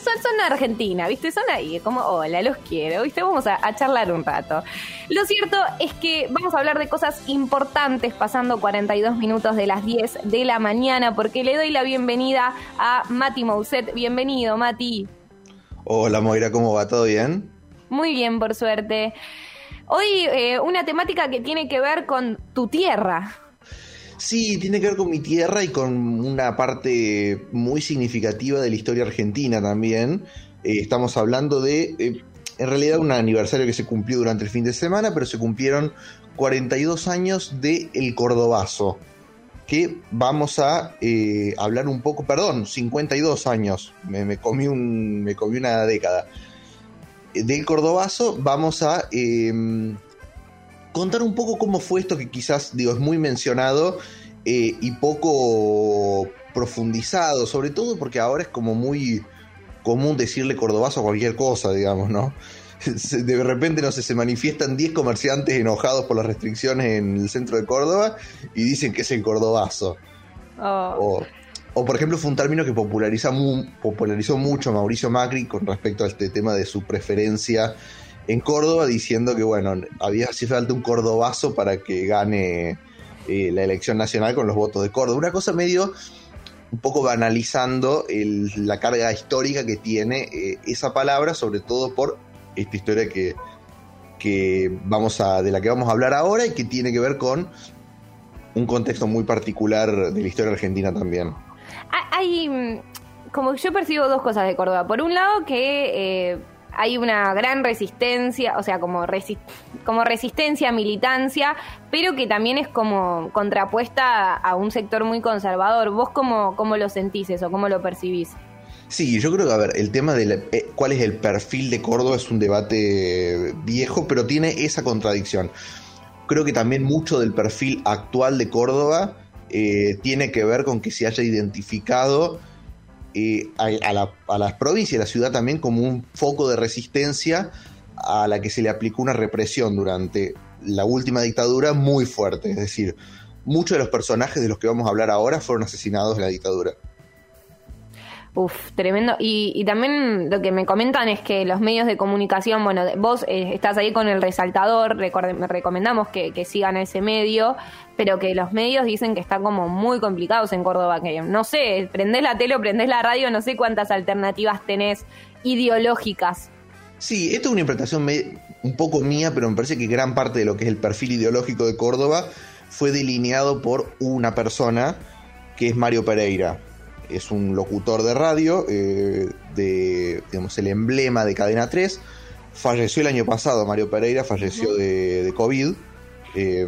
son Argentina, ¿viste? Son ahí, como, hola, los quiero, ¿viste? Vamos a, a, charlar un rato. Lo cierto es que vamos a hablar de cosas importantes pasando 42 minutos de las 10 de la mañana, porque le doy la bienvenida a Mati Mousset. Bienvenido, Mati. Hola, Moira, ¿cómo va? ¿Todo bien? Muy bien, por suerte. Hoy eh, una temática que tiene que ver con tu tierra. Sí, tiene que ver con mi tierra y con una parte muy significativa de la historia argentina también. Eh, estamos hablando de, eh, en realidad, un aniversario que se cumplió durante el fin de semana, pero se cumplieron 42 años de El Cordobazo, que vamos a eh, hablar un poco, perdón, 52 años, me, me, comí, un, me comí una década. Del Cordobazo vamos a eh, contar un poco cómo fue esto que quizás, digo, es muy mencionado eh, y poco profundizado, sobre todo porque ahora es como muy común decirle cordobazo a cualquier cosa, digamos, ¿no? De repente, no sé, se manifiestan 10 comerciantes enojados por las restricciones en el centro de Córdoba y dicen que es el cordobazo. Oh. O, o, por ejemplo, fue un término que populariza mu popularizó mucho Mauricio Macri con respecto a este tema de su preferencia en Córdoba, diciendo que, bueno, había hacía falta un cordobazo para que gane eh, la elección nacional con los votos de Córdoba. Una cosa medio un poco banalizando la carga histórica que tiene eh, esa palabra, sobre todo por esta historia que, que vamos a, de la que vamos a hablar ahora y que tiene que ver con un contexto muy particular de la historia argentina también. Hay, como yo percibo dos cosas de Córdoba. Por un lado, que eh, hay una gran resistencia, o sea, como, resi como resistencia, militancia, pero que también es como contrapuesta a, un sector muy conservador. ¿Vos cómo, cómo lo sentís eso? ¿Cómo lo percibís? Sí, yo creo que, a ver, el tema de la, eh, cuál es el perfil de Córdoba es un debate viejo, pero tiene esa contradicción. Creo que también mucho del perfil actual de Córdoba eh, tiene que ver con que se haya identificado eh, a, a, la, a, las provincias y a la ciudad también como un foco de resistencia a la que se le aplicó una represión durante la última dictadura muy fuerte. Es decir, muchos de los personajes de los que vamos a hablar ahora fueron asesinados en la dictadura. Uf, tremendo. Y, también lo que me comentan es que los medios de comunicación, bueno, vos eh, estás ahí con el resaltador, me recomendamos que, sigan a ese medio, pero que los medios dicen que están como muy complicados en Córdoba, no sé, prendés la tele o prendés la radio, no sé cuántas alternativas tenés ideológicas. Sí, esto es una interpretación un poco mía, pero me parece que gran parte de lo que es el perfil ideológico de Córdoba fue delineado por una persona que es Mario Pereira es un locutor de radio, eh, de, digamos, el emblema de Cadena 3. Falleció el año pasado, Mario Pereira falleció de, de COVID, eh,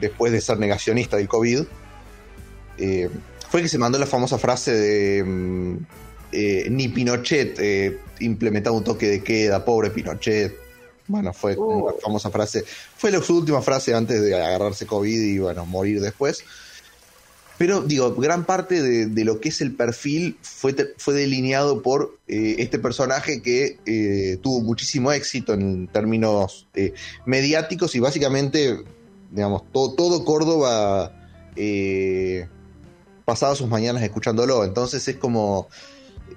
después de ser negacionista del COVID. Eh, fue que se mandó la famosa frase de mm, ni Pinochet implementaba un toque de queda, pobre Pinochet. Bueno, fue uh. una famosa frase. Fue su última frase antes de agarrarse COVID y bueno, morir después. Pero digo, gran parte de, de, lo que es el perfil fue, fue delineado por eh, este personaje que eh, tuvo muchísimo éxito en términos eh, mediáticos y básicamente, digamos, todo, todo Córdoba eh, pasaba sus mañanas escuchándolo. Entonces es como,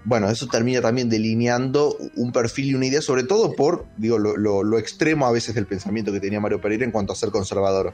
bueno, eso termina también delineando un perfil y una idea, sobre todo por, digo, lo, lo, lo extremo a veces del pensamiento que tenía Mario Pereira en cuanto a ser conservador.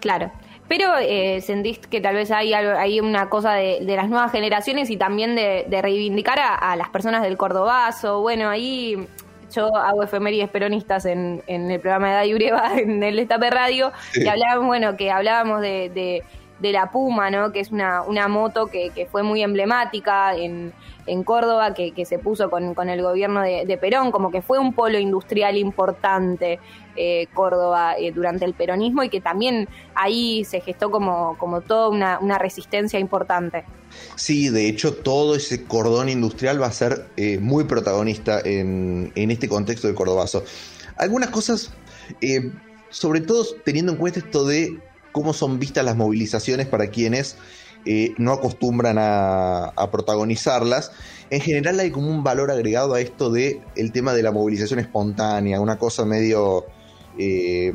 Claro. Pero eh, sentís que tal vez hay, hay una cosa de, de, las nuevas generaciones y también de, de reivindicar a, a, las personas del Cordobazo. Bueno, ahí yo hago efemérides peronistas en, en el programa de Day Ureva, en el Estape Radio, sí. y hablábamos, bueno, que hablábamos de, de, de, la Puma, ¿no? Que es una, una moto que, que fue muy emblemática en, en Córdoba, que, que se puso con, con el gobierno de, Perón, como que fue un polo industrial importante. Eh, Córdoba eh, durante el peronismo y que también ahí se gestó como, como toda una, una, resistencia importante. Sí, de hecho todo ese cordón industrial va a ser eh, muy protagonista en, en, este contexto del cordobazo. Algunas cosas, sobre todo teniendo en cuenta esto de cómo son vistas las movilizaciones para quienes eh, no acostumbran a, protagonizarlas. En general hay como un valor agregado a esto de el tema de la movilización espontánea, una cosa medio eh,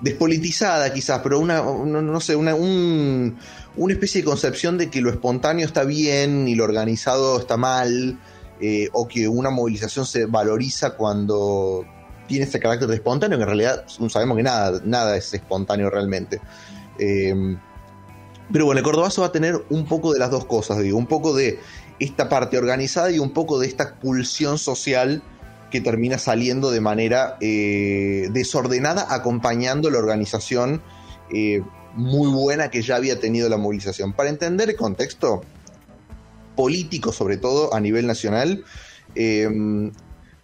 despolitizada quizás, pero una, no, no sé, una, un, una especie de concepción de que lo espontáneo está bien y lo organizado está mal. eh, o que una movilización se valoriza cuando tiene ese carácter de espontáneo, que en realidad sabemos que nada, nada es espontáneo realmente. Pero bueno, el Cordobazo va a tener un poco de las dos cosas, digo, un poco de esta parte organizada y un poco de esta pulsión social que termina saliendo de manera eh, desordenada, acompañando la organización eh, muy buena que ya había tenido la movilización. Para entender el contexto político, sobre todo a nivel nacional, eh,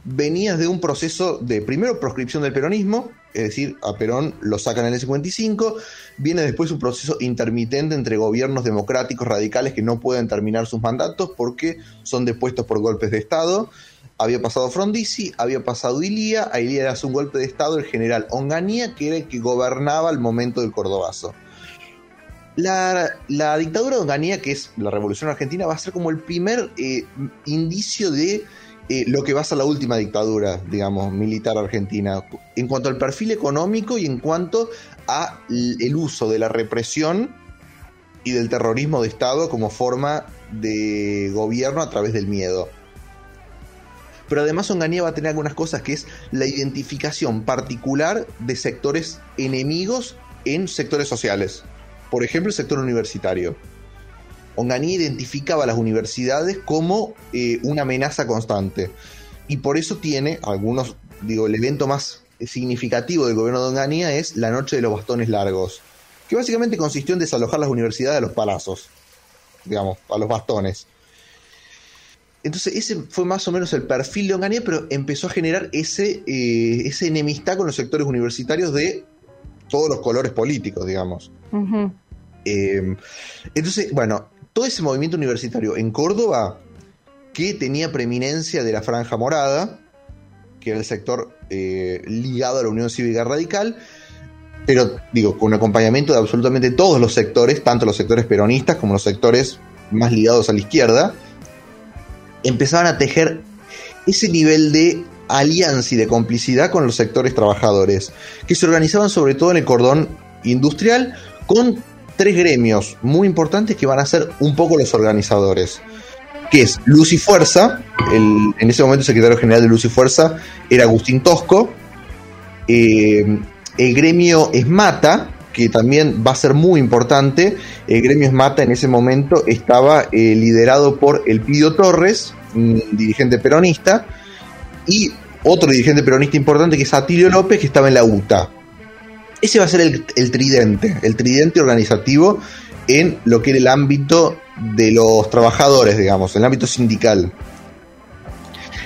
venías de un proceso de primero proscripción del peronismo, es decir, a Perón lo sacan en el 55, viene después un proceso intermitente entre gobiernos democráticos radicales que no pueden terminar sus mandatos porque son depuestos por golpes de Estado. Había pasado Frondizi, había pasado Ilía, a Ilía le hace un golpe de Estado el general Onganía, que era el que gobernaba al momento del Cordobazo. La, la dictadura de Onganía, que es la revolución argentina, va a ser como el primer eh, indicio de eh, lo que va a ser la última dictadura, digamos, militar argentina, en cuanto al perfil económico y en cuanto a el uso de la represión y del terrorismo de Estado como forma de gobierno a través del miedo. Pero además Onganía va a tener algunas cosas que es la identificación particular de sectores enemigos en sectores sociales. Por ejemplo, el sector universitario. Onganía identificaba a las universidades como eh, una amenaza constante. Y por eso tiene algunos, digo, el evento más significativo del gobierno de Onganía es la Noche de los Bastones Largos, que básicamente consistió en desalojar las universidades a los palazos, digamos, a los bastones. Entonces ese fue más o menos el perfil de Onganía, pero empezó a generar ese, eh, ese enemistad con los sectores universitarios de todos los colores políticos, digamos. eh, entonces, bueno, todo ese movimiento universitario en Córdoba, que tenía preeminencia de la Franja Morada, que era el sector eh, ligado a la Unión Cívica Radical, pero digo, con acompañamiento de absolutamente todos los sectores, tanto los sectores peronistas como los sectores más ligados a la izquierda, empezaban a tejer ese nivel de alianza y de complicidad con los sectores trabajadores, que se organizaban sobre todo en el cordón industrial con tres gremios muy importantes que van a ser un poco los organizadores, que es Luz y Fuerza, el, en ese momento el secretario general de Luz y Fuerza era Agustín Tosco, eh, el gremio Esmata, que también va a ser muy importante, el gremio Esmata en ese momento estaba eh, liderado por Elpidio Torres, un dirigente peronista, y otro dirigente peronista importante que es Atilio López, que estaba en la UTA. Ese va a ser el, el, tridente, el tridente organizativo en lo que era el ámbito de los trabajadores, digamos, en el ámbito sindical.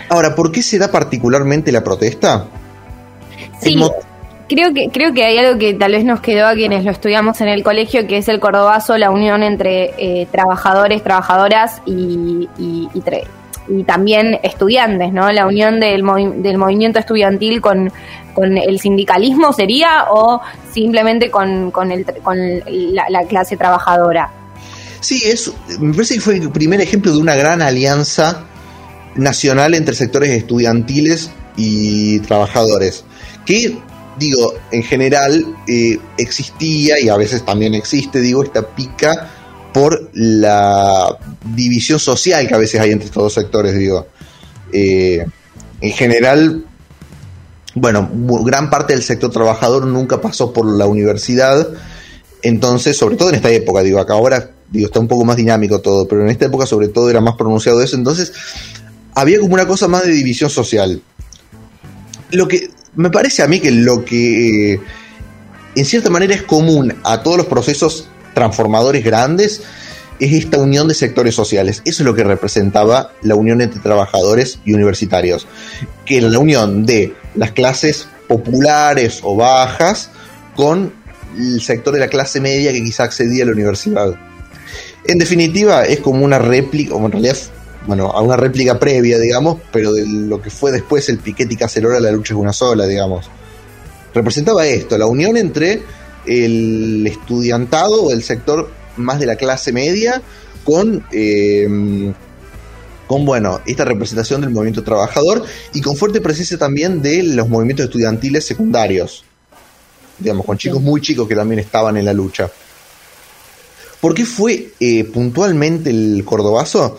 Ahora, ¿por qué se da particularmente la protesta? Sí, creo que, creo que hay algo que tal vez nos quedó a quienes lo estudiamos en el colegio, que es el cordobazo, la unión entre eh, trabajadores, trabajadoras y, y, y, y, también estudiantes, ¿no? La unión del, del movimiento estudiantil con, con el sindicalismo sería o simplemente con, con, el, con la, la, clase trabajadora. Sí, es, me parece que fue el primer ejemplo de una gran alianza nacional entre sectores estudiantiles y trabajadores, que digo, en general eh, existía y a veces también existe, digo, esta pica por la división social que a veces hay entre estos dos sectores, digo. Eh, en general, bueno, gran parte del sector trabajador nunca pasó por la universidad, entonces, sobre todo en esta época, digo, acá ahora digo, está un poco más dinámico todo, pero en esta época sobre todo era más pronunciado eso, entonces había como una cosa más de división social. Lo que me parece a mí que lo que eh, en cierta manera es común a todos los procesos transformadores grandes es esta unión de sectores sociales. Eso es lo que representaba la unión entre trabajadores y universitarios, que era la unión de las clases populares o bajas con el sector de la clase media que quizá accedía a la universidad. En definitiva, es como una réplica, o en realidad, bueno, a una réplica previa, digamos, pero de lo que fue después el piquete y cacerola, la lucha es una sola, digamos. Representaba esto, la unión entre el estudiantado o el sector más de la clase media con, eh, con bueno, esta representación del movimiento trabajador y con fuerte presencia también de los movimientos estudiantiles secundarios, digamos, con chicos muy chicos que también estaban en la lucha. ¿Por qué fue eh, puntualmente el Cordobazo?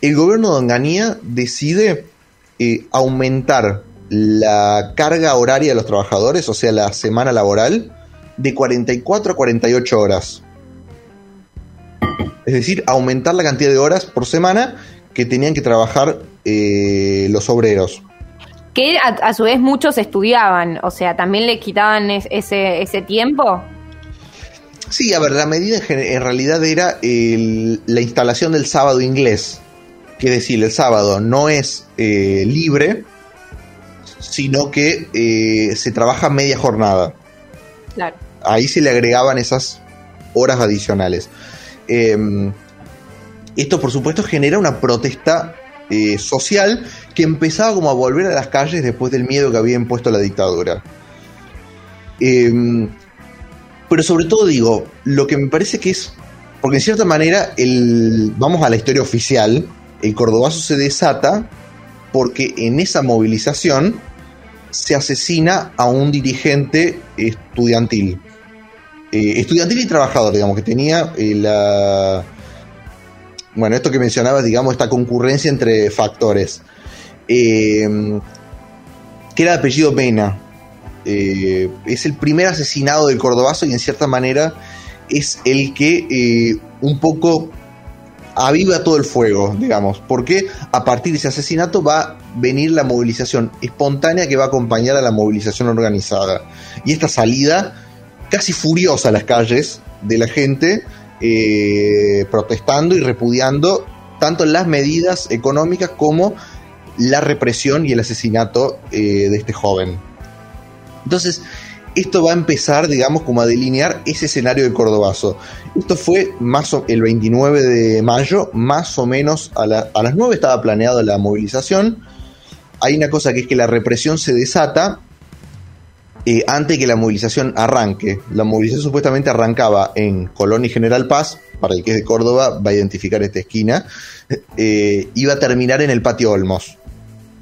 el gobierno de Onganía decide eh, aumentar la carga horaria de los trabajadores, o sea, la semana laboral, de 44 a 48 horas. Es decir, aumentar la cantidad de horas por semana que tenían que trabajar eh, los obreros. Que a, su vez muchos estudiaban, o sea, también le quitaban ese, ese tiempo. Sí, a ver, la medida en, realidad era la instalación del sábado inglés. Que decir, el sábado no es eh, libre, sino que eh, se trabaja media jornada. Claro. Ahí se le agregaban esas horas adicionales. Em, esto, por supuesto, genera una protesta eh, social que empezaba como a volver a las calles después del miedo que había impuesto la dictadura. Em, pero sobre todo digo, lo que me parece que es, porque en cierta manera, el, vamos a la historia oficial, el cordobazo se desata porque en esa movilización se asesina a un dirigente estudiantil. Eh, estudiantil y trabajador, digamos, que tenía eh, la... Bueno, esto que mencionabas, digamos, esta concurrencia entre factores. Eh, que era de apellido Mena. es el primer asesinado del Cordobazo y en cierta manera es el que un poco aviva todo el fuego, digamos, porque a partir de ese asesinato va a venir la movilización espontánea que va a acompañar a la movilización organizada. Y esta salida casi furiosa a las calles de la gente, eh, protestando y repudiando tanto las medidas económicas como la represión y el asesinato eh, de este joven. Entonces, esto va a empezar, digamos, como a delinear ese escenario de Cordobazo. Esto fue más el 29 de mayo, más o menos a, las 9 estaba planeada la movilización. Hay una cosa que es que la represión se desata antes que la movilización arranque. La movilización supuestamente arrancaba en Colón y General Paz, para el que es de Córdoba va a identificar esta esquina, eh, iba a terminar en el patio Olmos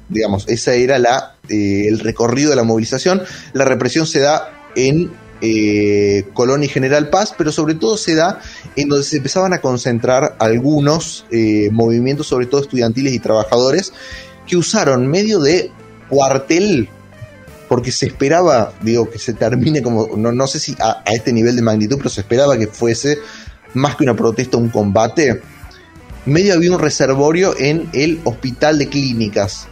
digamos, ese era la, eh, el recorrido de la movilización. La represión se da en eh, Colón y General Paz, pero sobre todo se da en donde se empezaban a concentrar algunos eh, movimientos, sobre todo estudiantiles y trabajadores, que usaron medio de cuartel, porque se esperaba, digo, que se termine como, no, no sé si a, este nivel de magnitud, pero se esperaba que fuese más que una protesta, un combate. Medio había un reservorio en el hospital de clínicas,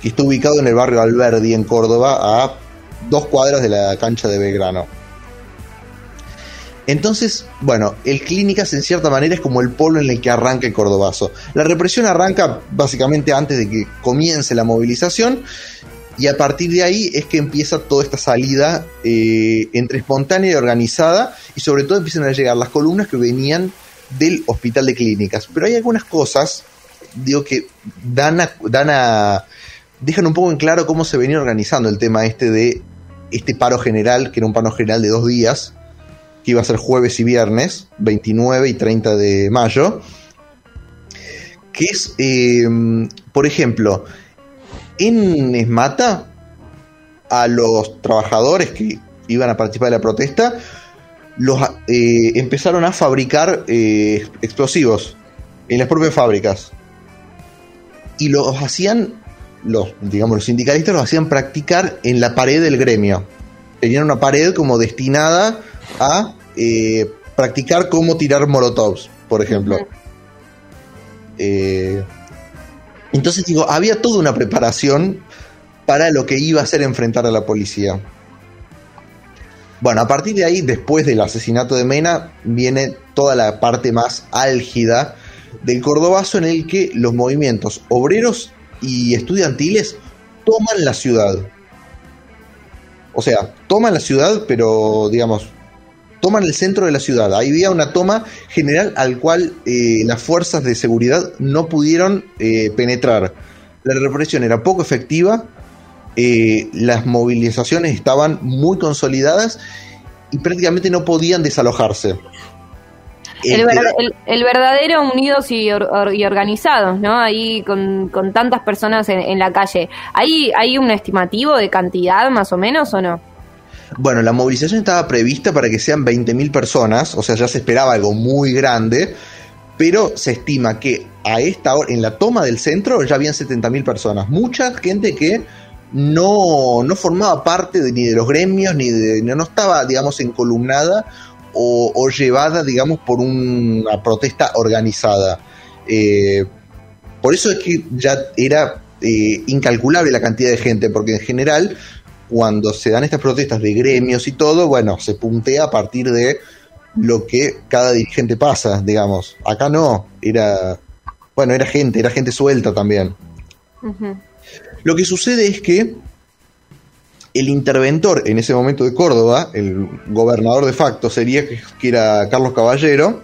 que está ubicado en el barrio Alberdi, en Córdoba, a dos cuadras de la cancha de Belgrano. Entonces, bueno, el Clínicas en cierta manera es como el polo en el que arranca el Cordobazo. La represión arranca básicamente antes de que comience la movilización y a partir de ahí es que empieza toda esta salida eh, entre espontánea y organizada y sobre todo empiezan a llegar las columnas que venían del hospital de clínicas. Pero hay algunas cosas, digo, que dan dan a dejan un poco en claro cómo se venía organizando el tema este de este paro general, que era un paro general de dos días, que iba a ser jueves y viernes, 29 y 30 de mayo, que es, eh, por ejemplo, en Esmata, a los trabajadores que iban a participar de la protesta, los eh, empezaron a fabricar eh, explosivos en las propias fábricas. Y los hacían los, digamos, los sindicalistas lo hacían practicar en la pared del gremio. Tenían una pared como destinada a eh, practicar cómo tirar molotovs, por ejemplo. Eh, entonces digo, había toda una preparación para lo que iba a ser enfrentar a la policía. Bueno, a partir de ahí, después del asesinato de Mena, viene toda la parte más álgida del Cordobazo en el que los movimientos obreros y estudiantiles toman la ciudad. O sea, toman la ciudad, pero digamos, toman el centro de la ciudad. Ahí había una toma general al cual eh, las fuerzas de seguridad no pudieron eh, penetrar. La represión era poco efectiva, eh, las movilizaciones estaban muy consolidadas y prácticamente no podían desalojarse. El, verdadero unidos y, organizados, ¿no? Ahí con, tantas personas en, la calle. ¿Hay, ¿Hay un estimativo de cantidad más o menos o no? Bueno, la movilización estaba prevista para que sean 20.000 personas, o sea, ya se esperaba algo muy grande, pero se estima que a esta hora, en la toma del centro, ya habían 70.000 personas. Mucha gente que no, no formaba parte ni de los gremios, ni de, no estaba, digamos, encolumnada o, o llevada, digamos, por una protesta organizada. Eh, por eso es que ya era eh, incalculable la cantidad de gente, porque en general, cuando se dan estas protestas de gremios y todo, bueno, se puntea a partir de lo que cada dirigente pasa, digamos. Acá no, era, bueno, era gente, era gente suelta también. Lo que sucede es que el interventor en ese momento de Córdoba, el gobernador de facto sería que era Carlos Caballero,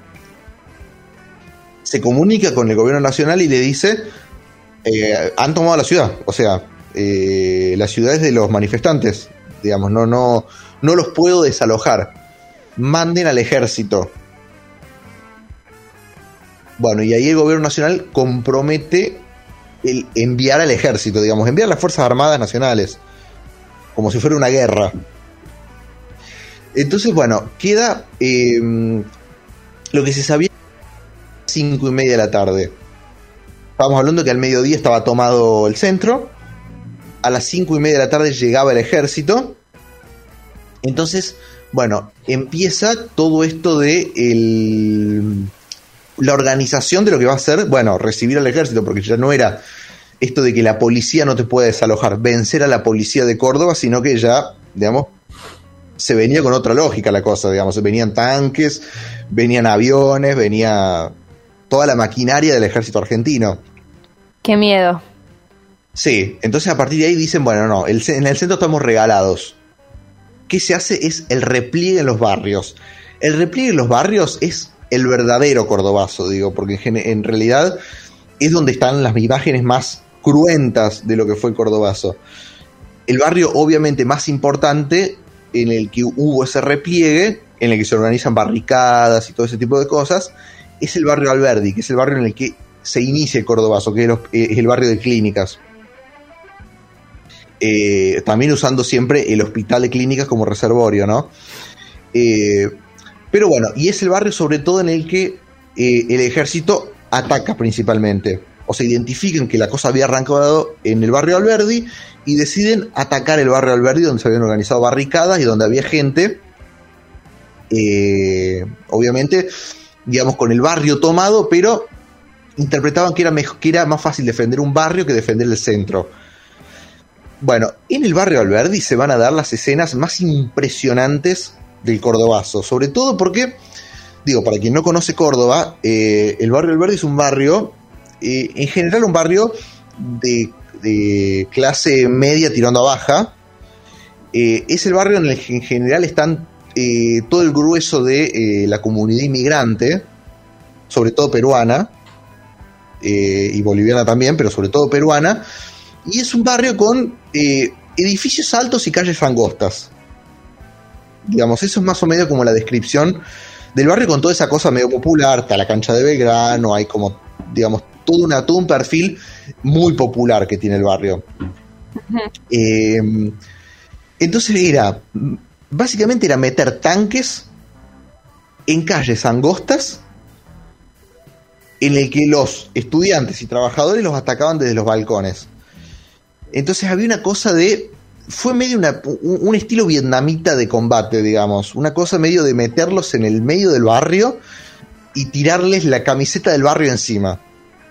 se comunica con el gobierno nacional y le dice, eh, han tomado la ciudad, o sea, eh, la ciudad es de los manifestantes, digamos, no, no, no los puedo desalojar, manden al ejército. Bueno, y ahí el gobierno nacional compromete el enviar al ejército, digamos, enviar las Fuerzas Armadas Nacionales, como si fuera una guerra. Entonces, bueno, queda eh, lo que se sabía cinco y media de la tarde. Estábamos hablando que al mediodía estaba tomado el centro, a las cinco y media de la tarde llegaba el ejército, entonces, bueno, empieza todo esto de el la organización de lo que va a ser, bueno, recibir al ejército, porque ya no era esto de que la policía no te puede desalojar, vencer a la policía de Córdoba, sino que ya, digamos, se venía con otra lógica la cosa, digamos, venían tanques, venían aviones, venía toda la maquinaria del ejército argentino. Qué miedo. Sí, entonces a partir de ahí dicen, bueno, no, en el centro estamos regalados. ¿Qué se hace? Es el repliegue en los barrios. El repliegue en los barrios es el verdadero cordobazo, digo, porque en, realidad es donde están las imágenes más cruentas de lo que fue el cordobazo. El barrio obviamente más importante en el que hubo ese repliegue, en el que se organizan barricadas y todo ese tipo de cosas, es el barrio Alberdi, que es el barrio en el que se inicia el cordobazo, que es el barrio de clínicas. Eh, también usando siempre el hospital de clínicas como reservorio, ¿no? Eh, pero bueno, y es el barrio sobre todo en el que eh, el ejército ataca principalmente. O se identifican que la cosa había arrancado en el barrio Alberdi y deciden atacar el barrio Alberdi donde se habían organizado barricadas y donde había gente, obviamente, digamos, con el barrio tomado, pero interpretaban que era, que era más fácil defender un barrio que defender el centro. Bueno, en el barrio Alberdi se van a dar las escenas más impresionantes del Cordobazo. Sobre todo porque, digo, para quien no conoce Córdoba, eh, el barrio Alberdi es un barrio, eh, en general un barrio de, clase media tirando a baja. Eh, es el barrio en el que en general están todo el grueso de la comunidad inmigrante, sobre todo peruana, y boliviana también, pero sobre todo peruana. Y es un barrio con edificios altos y calles angostas. Digamos, eso es más o menos como la descripción del barrio con toda esa cosa medio popular. Está la cancha de Belgrano, hay como, digamos, todo, una, todo un perfil muy popular que tiene el barrio. Eh, entonces era, básicamente era meter tanques en calles angostas en el que los estudiantes y trabajadores los atacaban desde los balcones. Entonces había una cosa de fue medio un, estilo vietnamita de combate, digamos. Una cosa medio de meterlos en el medio del barrio y tirarles la camiseta del barrio encima.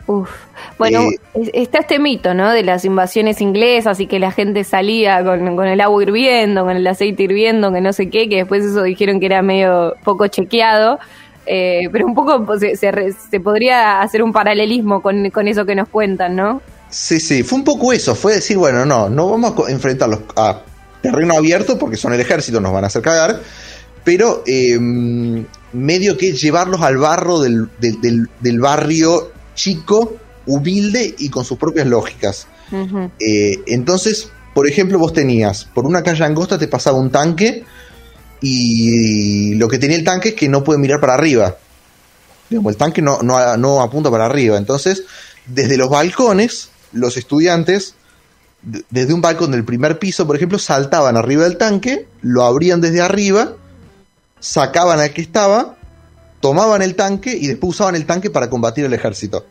Uf. Bueno, eh, está este mito, ¿no? De las invasiones inglesas y que la gente salía con, el agua hirviendo, con el aceite hirviendo, que no sé qué, que después eso dijeron que era medio poco chequeado. Eh, pero un poco pues, se, se, podría hacer un paralelismo con, con eso que nos cuentan, ¿no? Sí, sí, fue un poco eso, fue decir, bueno, no, no vamos a enfrentarlos a terreno abierto porque son el ejército, nos van a hacer cagar, pero em, medio que llevarlos al barro del, del, barrio chico, humilde y con sus propias lógicas. Eh, entonces, por ejemplo, vos tenías, por una calle angosta te pasaba un tanque y lo que tenía el tanque es que no puede mirar para arriba. el tanque no, no, no apunta para arriba. Entonces, desde los balcones los estudiantes, desde un balcón del primer piso, por ejemplo, saltaban arriba del tanque, lo abrían desde arriba, sacaban al que estaba, tomaban el tanque y después usaban el tanque para combatir el ejército.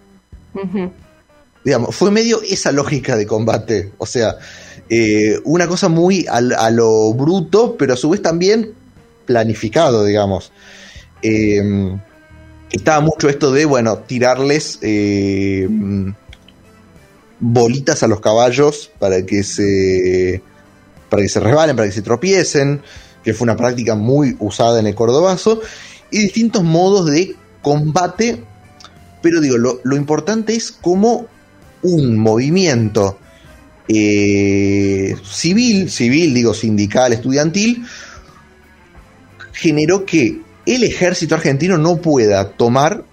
Digamos, fue medio esa lógica de combate. O sea, eh, una cosa muy a, lo bruto, pero a su vez también planificado, digamos. Eh, estaba mucho esto de, bueno, tirarles eh, bolitas a los caballos para que se para que se resbalen, para que se tropiecen, que fue una práctica muy usada en el cordobazo, y distintos modos de combate, pero digo, lo, importante es cómo un movimiento eh, civil, civil, digo, sindical, estudiantil, generó que el ejército argentino no pueda tomar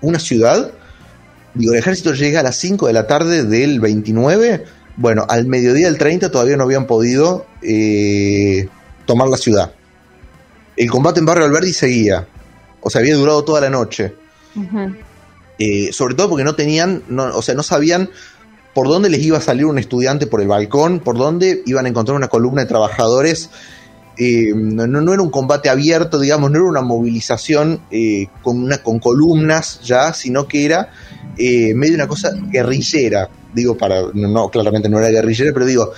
una ciudad. Digo, el ejército llega a las 5 de la tarde del 29. Bueno, al mediodía del 30 todavía no habían podido eh, tomar la ciudad. El combate en Barrio Alberdi seguía. O sea, había durado toda la noche. Eh, sobre todo porque no tenían, o sea, no sabían por dónde les iba a salir un estudiante por el balcón, por dónde iban a encontrar una columna de trabajadores eh, no, era un combate abierto, digamos, no era una movilización eh, con, con columnas ya, sino que era eh, medio una cosa guerrillera. Digo, para, no, claramente no era guerrillera, pero digo,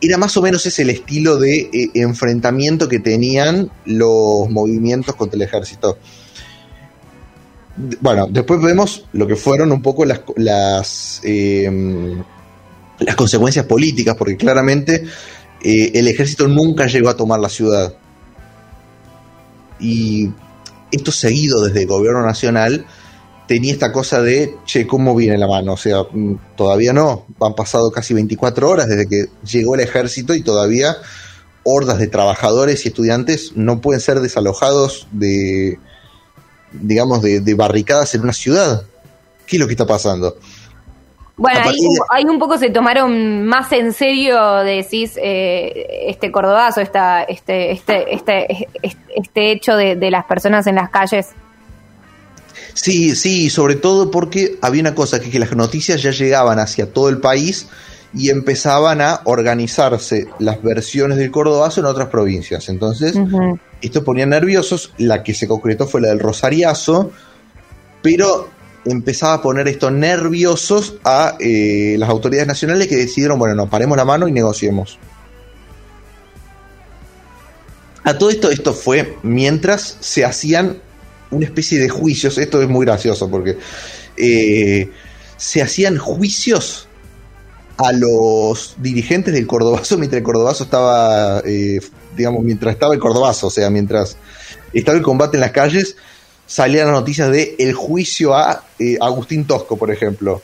era más o menos ese el estilo de enfrentamiento que tenían los movimientos contra el ejército. Bueno, después vemos lo que fueron un poco las, las consecuencias políticas, porque claramente eh, el ejército nunca llegó a tomar la ciudad. Y esto seguido desde el gobierno nacional tenía esta cosa de, che, ¿cómo viene la mano? O sea, mm, todavía no, han pasado casi 24 horas desde que llegó el ejército y todavía hordas de trabajadores y estudiantes no pueden ser desalojados de, digamos, de, de barricadas en una ciudad. ¿Qué es lo que está pasando? Bueno, ahí, un poco se tomaron más en serio, decís, eh, este cordobazo, esta, este, este, este, este hecho de, las personas en las calles. Sí, sí, sobre todo porque había una cosa, que, que las noticias ya llegaban hacia todo el país y empezaban a organizarse las versiones del cordobazo en otras provincias. Entonces, esto ponía nerviosos. La que se concretó fue la del Rosariazo, pero empezaba a poner estos nerviosos a eh, las autoridades nacionales que decidieron, bueno, no, paremos la mano y negociemos. A todo esto, esto fue mientras se hacían una especie de juicios, esto es muy gracioso porque eh, se hacían juicios a los dirigentes del Cordobazo mientras el Cordobazo estaba, eh, digamos, mientras estaba el Cordobazo, o sea, mientras estaba el combate en las calles, salían las noticias de el juicio a eh, Agustín Tosco, por ejemplo.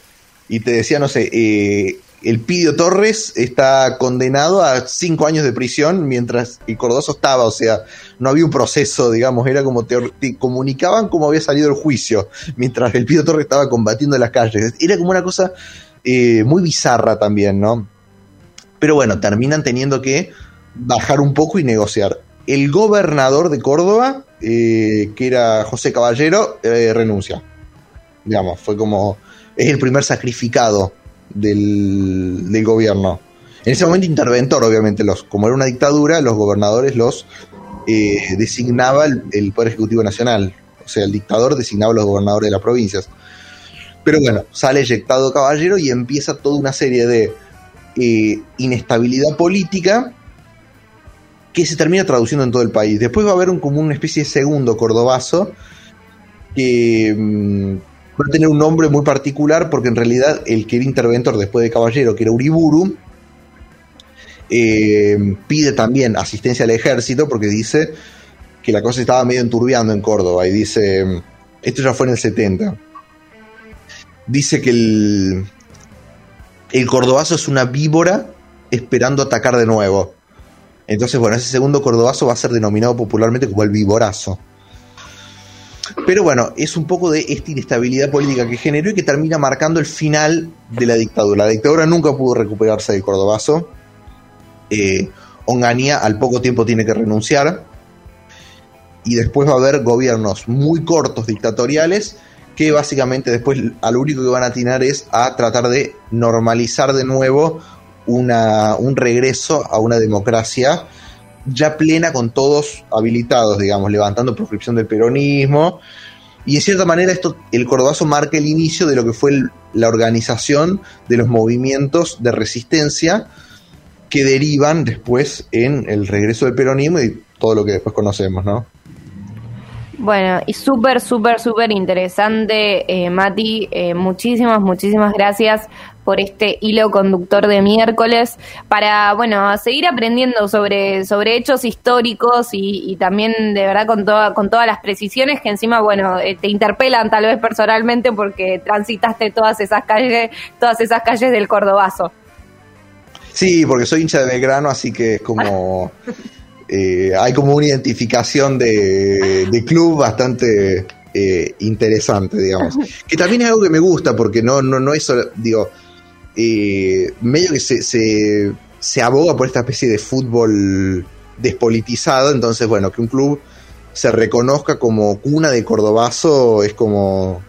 Y te decía, no sé, eh, el Pidio Torres está condenado a cinco años de prisión mientras el Cordoso estaba, o sea, no había un proceso, digamos, era como te, comunicaban cómo había salido el juicio mientras el Pidio Torres estaba combatiendo en las calles. Era como una cosa eh, muy bizarra también, ¿no? Pero bueno, terminan teniendo que bajar un poco y negociar. El gobernador de Córdoba eh, que era José Caballero, eh, renuncia. Digamos, fue como. Es el primer sacrificado del, gobierno. En ese momento interventor, obviamente, los, como era una dictadura, los gobernadores los eh, designaba el, Poder Ejecutivo Nacional. O sea, el dictador designaba a los gobernadores de las provincias. Pero bueno, sale eyectado Caballero y empieza toda una serie de inestabilidad política que se termina traduciendo en todo el país. Después va a haber un, como una especie de segundo cordobazo que mm, va a tener un nombre muy particular porque en realidad el que era interventor después de Caballero, que era Uriburu, eh, pide también asistencia al ejército porque dice que la cosa estaba medio enturbiando en Córdoba y dice, esto ya fue en el 70, dice que el, el cordobazo es una víbora esperando atacar de nuevo. Entonces, bueno, ese segundo cordobazo va a ser denominado popularmente como el viborazo. Pero bueno, es un poco de esta inestabilidad política que generó y que termina marcando el final de la dictadura. La dictadura nunca pudo recuperarse del cordobazo. Eh, Onganía al poco tiempo tiene que renunciar. Y después va a haber gobiernos muy cortos dictatoriales que básicamente después a lo único que van a atinar es a tratar de normalizar de nuevo una, un regreso a una democracia ya plena con todos habilitados, digamos, levantando proscripción del peronismo Y en cierta manera esto, el cordobazo marca el inicio de lo que fue la organización de los movimientos de resistencia que derivan después en el regreso del peronismo y todo lo que después conocemos, ¿no? Bueno, y súper, súper, súper interesante, eh, Mati. Eh, muchísimas, muchísimas gracias por este hilo conductor de miércoles para, bueno, seguir aprendiendo sobre, sobre hechos históricos y, también de verdad con, toda, con todas las precisiones que encima, bueno, eh, te interpelan tal vez personalmente porque transitaste todas esas calles, todas esas calles del Cordobazo. Sí, porque soy hincha de Belgrano, así que es como... Eh, hay como una identificación de, club bastante eh, interesante, digamos. Que también es algo que me gusta, porque no, no, no es digo, eh, medio que se, se, se, aboga por esta especie de fútbol despolitizado, entonces, bueno, que un club se reconozca como cuna de cordobazo es como...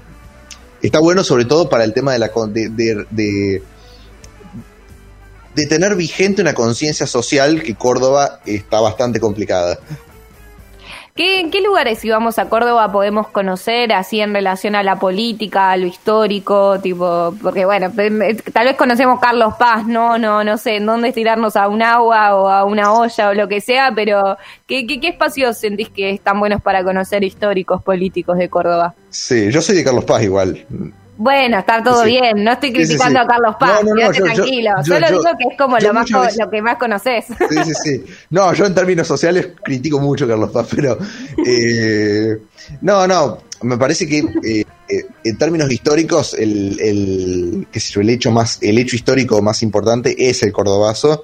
Está bueno sobre todo para el tema de la... de de tener vigente una conciencia social que Córdoba está bastante complicada. ¿Qué, ¿Qué, lugares si vamos a Córdoba podemos conocer así en relación a la política, a lo histórico, tipo, porque bueno, tal vez conocemos Carlos Paz, no, no, no sé, en dónde estirarnos a un agua o a una olla o lo que sea, pero ¿qué, qué, qué espacios sentís que están buenos para conocer históricos políticos de Córdoba? Sí, yo soy de Carlos Paz igual. Bueno, está todo bien, no estoy criticando a Carlos Paz, no, no, tranquilo. Yo, Solo digo que es como lo, más, lo que más conoces. Sí, sí, sí. No, yo en términos sociales critico mucho a Carlos Paz, pero. Eh, no, no, me parece que eh, eh, en términos históricos, el, el, qué sé yo, el, hecho más, el hecho histórico más importante es el cordobazo.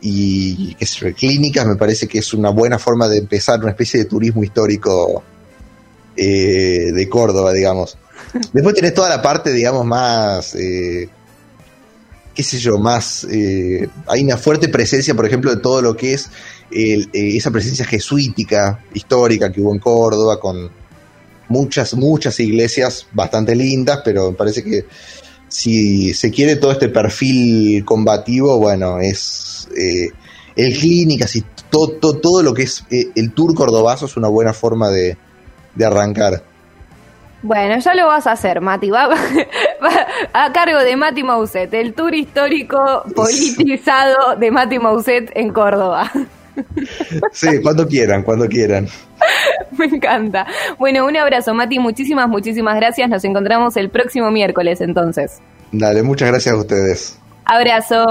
Y qué sé yo, clínicas me parece que es una buena forma de empezar una especie de turismo histórico de Córdoba, digamos. Después tenés toda la parte, digamos, más, eh, qué sé yo, más... Eh, hay una fuerte presencia, por ejemplo, de todo lo que es eh, esa presencia jesuítica, histórica que hubo en Córdoba, con muchas, muchas iglesias bastante lindas, pero me parece que si se quiere todo este perfil combativo, bueno, es... el clínicas y todo, todo, lo que es el tour cordobazo es una buena forma de, de arrancar. Bueno, ya lo vas a hacer, Mati. Va, a cargo de Mati Mauset, el tour histórico politizado de Mati Mauset en Córdoba. Sí, cuando quieran, cuando quieran. Me encanta. Bueno, un abrazo, Mati. Muchísimas, muchísimas gracias. Nos encontramos el próximo miércoles, entonces. Dale, muchas gracias a ustedes. Abrazo.